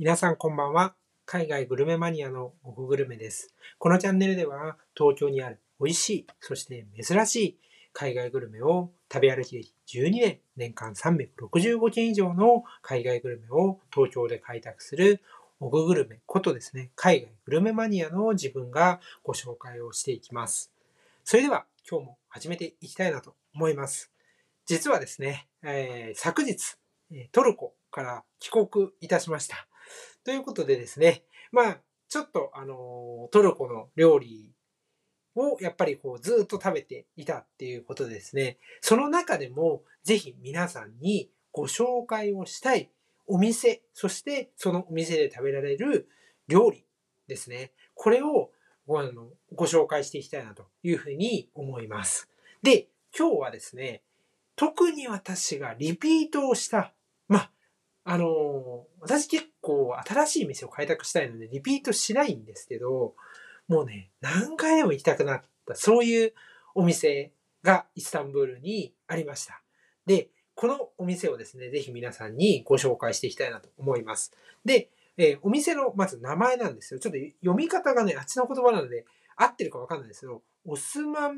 皆さんこんばんは。海外グルメマニアのオフグルメです。このチャンネルでは東京にある美味しい、そして珍しい海外グルメを食べ歩き歴12年、年間365件以上の海外グルメを東京で開拓するオフグルメことですね、海外グルメマニアの自分がご紹介をしていきます。それでは今日も始めていきたいなと思います。実はですね、えー昨日、トルコから帰国いたしました。ということでですね、まあ、ちょっとあのトルコの料理をやっぱりこうずっと食べていたっていうことでですね、その中でもぜひ皆さんにご紹介をしたいお店、そしてそのお店で食べられる料理ですね。これをごあのご紹介していきたいなというふうに思います。で、今日はですね、特に私がリピートをした、あ、の私結構新しい店を開拓したいのでリピートしないんですけど、もうね、何回でも行きたくなった、そういうお店がイスタンブールにありました。で、このお店をですね、ぜひ皆さんにご紹介していきたいなと思います。で、えーお店のまず名前なんですよ。ちょっと読み方がね、あっちの言葉なので合ってるかわかんないですけど、オスマン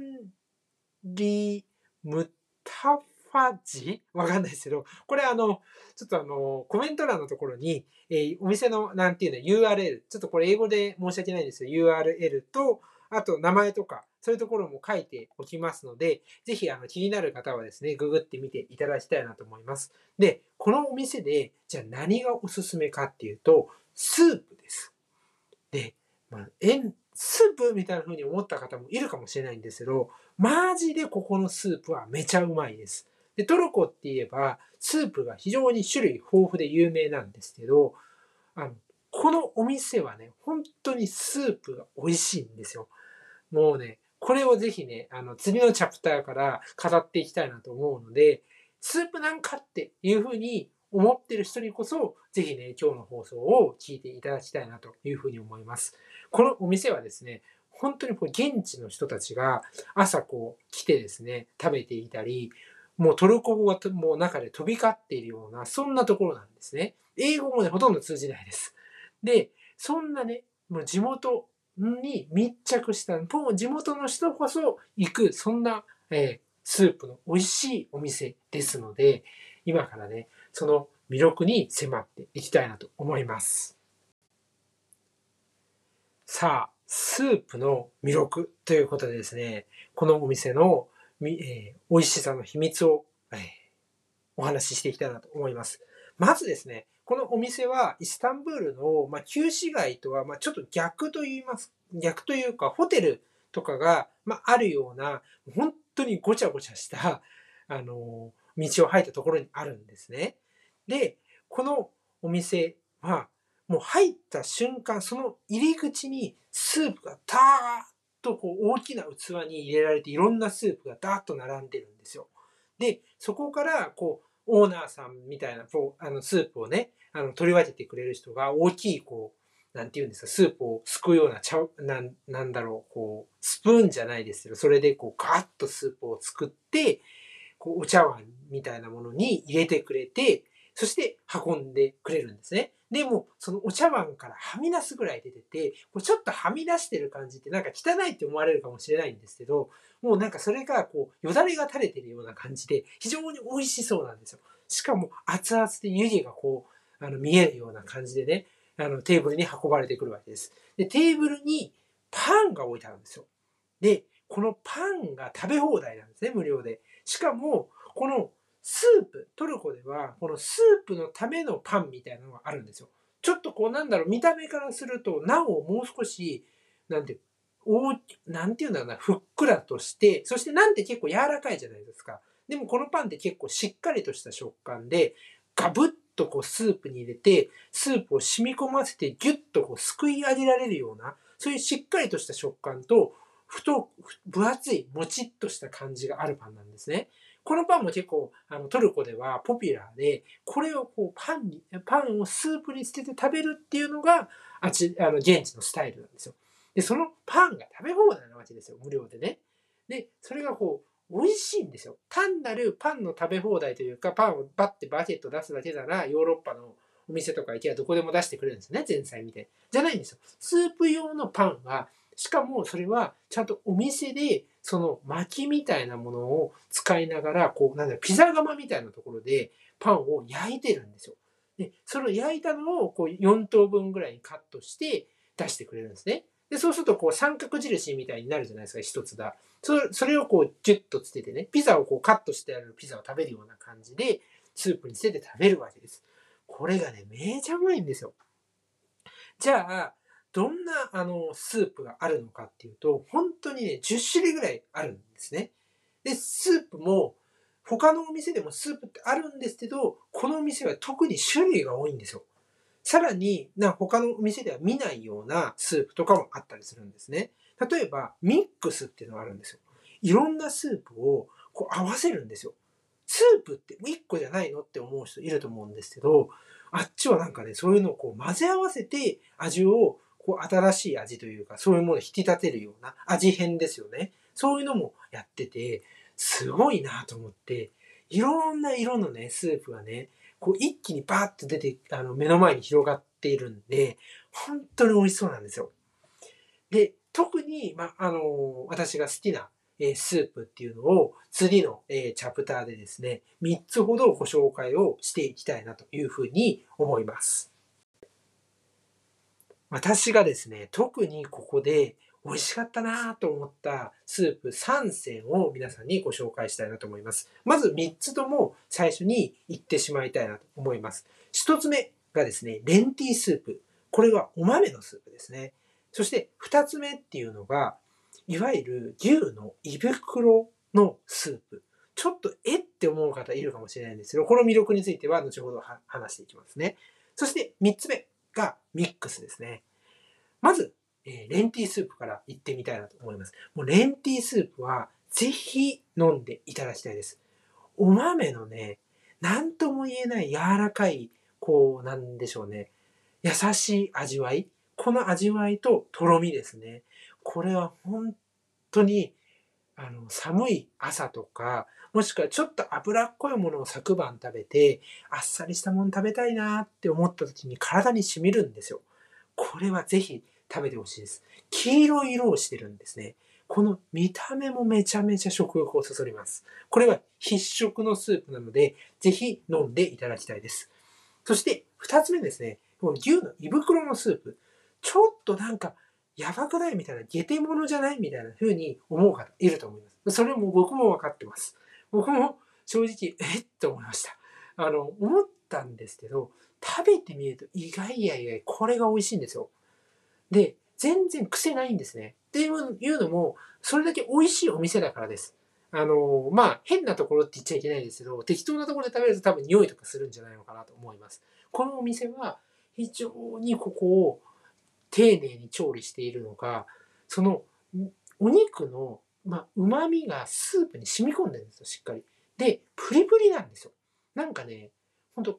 リムタフファジわかんないですけど、これあの、ちょっとあの、コメント欄のところに、えーお店の、なんていうの、URL、ちょっとこれ英語で申し訳ないんですけど、URL と、あと名前とか、そういうところも書いておきますので、ぜひあの気になる方はですね、ググってみていただきたいなと思います。で、このお店で、じゃあ何がおすすめかっていうと、スープです。で、まあ、スープみたいな風に思った方もいるかもしれないんですけど、マジでここのスープはめちゃうまいです。で、トルコって言えば、スープが非常に種類豊富で有名なんですけど、あの、このお店はね、本当にスープが美味しいんですよ。もうね、これをぜひね、あの、次のチャプターから語っていきたいなと思うので、スープなんかっていうふうに思ってる人にこそ、ぜひね、今日の放送を聞いていただきたいなというふうに思います。このお店はですね、本当にこう現地の人たちが朝こう来てですね、食べていたり、もうトルコ語がもう中で飛び交っているような、そんなところなんですね。英語もね、ほとんど通じないです。で、そんなね、もう地元に密着した、もう地元の人こそ行く、そんな、えースープの美味しいお店ですので、今からね、その魅力に迫っていきたいなと思います。さあ、スープの魅力ということでですね、このお店の、えー美味しさの秘密を、えーお話ししていきたいなと思います。まずですね、このお店はイスタンブールの、まあ、旧市街とは、まあ、ちょっと逆と言います。逆というか、ホテルとかが、まあ、あるような、本当にごちゃごちゃした、あのー道を入ったところにあるんですね。で、このお店は、もう入った瞬間、その入り口にスープがダーッとこう大きな器に入れられて、いろんなスープがダーッと並んでるんですよ。で、そこから、こう、オーナーさんみたいな、こう、あの、スープをね、あの、取り分けてくれる人が、大きい、こう、なんていうんですか、スープをすくうような茶、なん、なんだろう、こう、スプーンじゃないですけど、それでこう、ガーッとスープを作って、こう、お茶碗みたいなものに入れてくれて、そして運んでくれるんですね。でも、そのお茶碗からはみ出すぐらい出てて、こうちょっとはみ出してる感じってなんか汚いって思われるかもしれないんですけど、もうなんかそれがこう、よだれが垂れてるような感じで、非常に美味しそうなんですよ。しかも熱々で湯気がこう、あの、見えるような感じでね、あの、テーブルに運ばれてくるわけです。で、テーブルにパンが置いてあるんですよ。で、このパンが食べ放題なんですね、無料で。しかも、このスープ、トルコでは、このスープのためのパンみたいなのがあるんですよ。ちょっとこう、なんだろう、見た目からすると、なおもう少し、なんて、大なんていうんだろうな、ふっくらとして、そしてなんて結構柔らかいじゃないですか。でもこのパンって結構しっかりとした食感で、ガブッとこうスープに入れて、スープを染み込ませてギュッとこうすくい上げられるような、そういうしっかりとした食感と、太く、分厚い、もちっとした感じがあるパンなんですね。このパンも結構、あの、トルコではポピュラーで、これをこう、パンに、パンをスープにつけて食べるっていうのが、あち、あの、現地のスタイルなんですよ。で、そのパンが食べ放題なわけですよ、無料でね。で、それがこう、美味しいんですよ。単なるパンの食べ放題というか、パンをバッてバケット出すだけなら、ヨーロッパのお店とか行けばどこでも出してくれるんですね。前菜みたいじゃないんですよ。スープ用のパンは、しかもそれはちゃんとお店でその薪みたいなものを使いながら、こう、なんだピザ窯みたいなところでパンを焼いてるんですよ。で、それを焼いたのをこう4等分ぐらいにカットして出してくれるんですね。で、そうするとこう三角印みたいになるじゃないですか、一つだ。それそれをこうジュッとつけてね、ピザをこうカットしてあるピザを食べるような感じで、スープにつけて食べるわけです。これがね、めちゃうまいんですよ。じゃあ、どんなあのスープがあるのかっていうと、本当にね、10種類ぐらいあるんですね。で、スープも、他のお店でもスープってあるんですけど、このお店は特に種類が多いんですよ。さらに、な他のお店では見ないようなスープとかもあったりするんですね。例えば、ミックスっていうのがあるんですよ。いろんなスープをこう合わせるんですよ。スープって1個じゃないのって思う人いると思うんですけど、あっちはなんかね、そういうのをこう混ぜ合わせて味をこう新しい味というか、そういうものを引き立てるような味変ですよね。そういうのもやってて、すごいなと思って、いろんな色のね、スープがね、こう一気にバーッと出て、あの、目の前に広がっているんで、本当に美味しそうなんですよ。で、特に、まあ、の、私が好きな、えスープっていうのを次の、えチャプターでですね、3つほどご紹介をしていきたいなというふうに思います。私がですね、特にここで美味しかったなと思ったスープ3選を皆さんにご紹介したいなと思います。まず3つとも最初に言ってしまいたいなと思います。1つ目がですね、レンティースープ。これはお豆のスープですね。そして2つ目っていうのが、いわゆる牛の胃袋のスープ。ちょっとえって思う方いるかもしれないんですけど、この魅力については後ほど話していきますね。そして3つ目がミックスですね。まず、えー、レンティースープからいってみたいなと思います。もうレンティースープはぜひ飲んでいただきたいです。お豆のね、なんとも言えない柔らかい、こう、なんでしょうね。優しい味わい。この味わいととろみですね。これは本当に、あの、寒い朝とか、もしくはちょっと脂っこいものを昨晩食べて、あっさりしたもの食べたいなって思った時に体に染みるんですよ。これはぜひ食べてほしいです。黄色い色をしてるんですね。この見た目もめちゃめちゃ食欲をそそります。これは必食のスープなので、ぜひ飲んでいただきたいです。そして、二つ目ですね。この牛の胃袋のスープ。ちょっとなんか、やばくないみたいな、下手者じゃないみたいな風に思う方いると思います。それも僕も分かってます。僕も正直、えっと思いました。あの、思ったんですけど、食べてみると意外や意外、これが美味しいんですよ。で、全然癖ないんですね。っていうのも、それだけ美味しいお店だからです。あの、まあ、変なところって言っちゃいけないですけど、適当なところで食べると多分匂いとかするんじゃないのかなと思います。このお店は非常にここを丁寧に調理しているのが、そのお肉の、まあ、旨味がスープに染み込んでるんですよ、しっかり。で、プリプリなんですよ。なんかね、ほんと皮、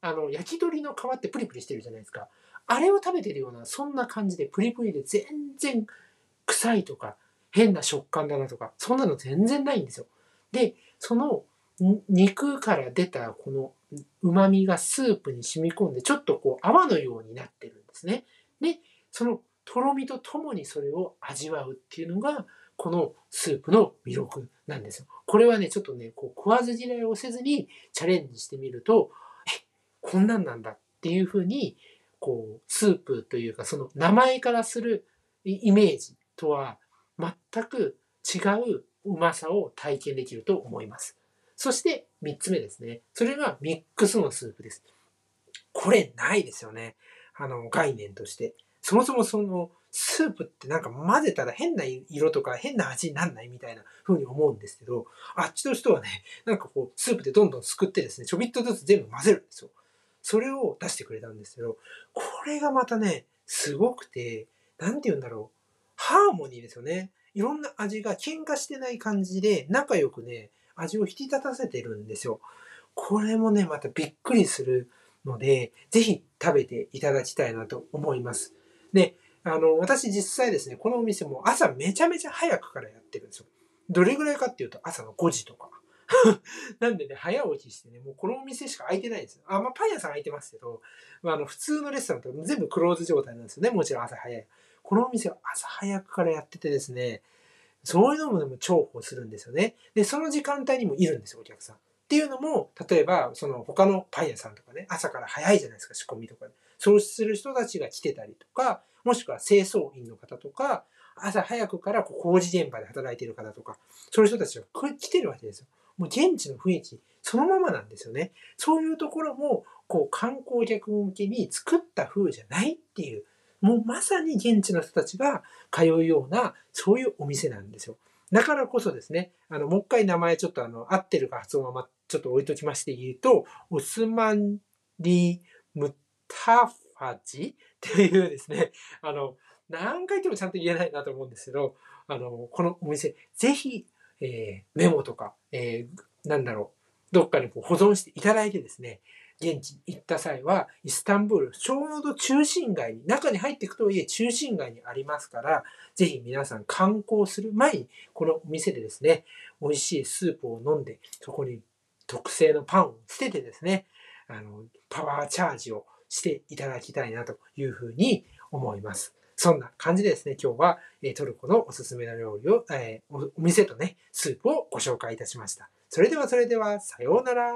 あの、焼き鳥の皮ってプリプリしてるじゃないですか。あれを食べてるような、そんな感じでプリプリで全然臭いとか、変な食感だなとか、そんなの全然ないんですよ。で、その肉から出たこの旨味がスープに染み込んで、ちょっとこう泡のようになってるんですね。で、そのとろみとともにそれを味わうっていうのが、このスープの魅力なんですよ。これはね、ちょっとね、こう食わず嫌いをせずにチャレンジしてみると、え、こんなんなんだっていうふうにこう、スープというか、その名前からするイメージとは全く違ううまさを体験できると思います。そして3つ目ですね。それがミックスのスープです。これないですよね。あの、概念として。そもそもその、スープってなんか混ぜたら変な色とか変な味になんないみたいな風に思うんですけど、あっちの人はね、なんかこう、スープでどんどんすくってですね、ちょびっとずつ全部混ぜるんですよ。それを出してくれたんですけど、これがまたね、すごくて、なんて言うんだろう。ハーモニーですよね。いろんな味が喧嘩してない感じで、仲良くね、味を引き立たせてるんですよ。これもね、またびっくりするので、ぜひ食べていただきたいなと思います。で、あの、私実際ですね、このお店も朝めちゃめちゃ早くからやってるんですよ。どれぐらいかっていうと朝の5時とか、なんでね、早起きしてね、もうこのお店しか開いてないんですよ。あ、まあ、パン屋さん開いてますけど、まあ、あの、普通のレストランとか全部クローズ状態なんですよね。もちろん朝早い。このお店は朝早くからやっててですね、そういうのもでも重宝するんですよね。で、その時間帯にもいるんですよ、お客さん。っていうのも、例えば、その他のパン屋さんとかね、朝から早いじゃないですか、仕込みとかで、ね。そうする人たちが来てたりとか、もしくは清掃員の方とか、朝早くから工事現場で働いている方とか、そういう人たちが来てるわけですよ。もう現地の雰囲気、そのままなんですよね。そういうところも、こう観光客向けに作った風じゃないっていう、もうまさに現地の人たちが通うような、そういうお店なんですよ。だからこそですね、あの、もう一回名前ちょっとあの、合ってるか発音はま、ちょっと置いときまして言うと、オスマンリ・ムタファジ っていうですね、あの、何回言ってもちゃんと言えないなと思うんですけど、あの、このお店、ぜひ、えー、メモとか、えー、なんだろう、どっかにこう保存していただいてですね、現地に行った際は、イスタンブール、ちょうど中心街に、中に入っていくとはいえ中心街にありますから、ぜひ皆さん観光する前に、このお店でですね、美味しいスープを飲んで、そこに特製のパンを捨ててですね、あの、パワーチャージをしていただきたいなというふうに思います。そんな感じでですね、今日は、トルコのおすすめの料理を、えー、お店とね、スープをご紹介いたしました。それではそれでは、さようなら。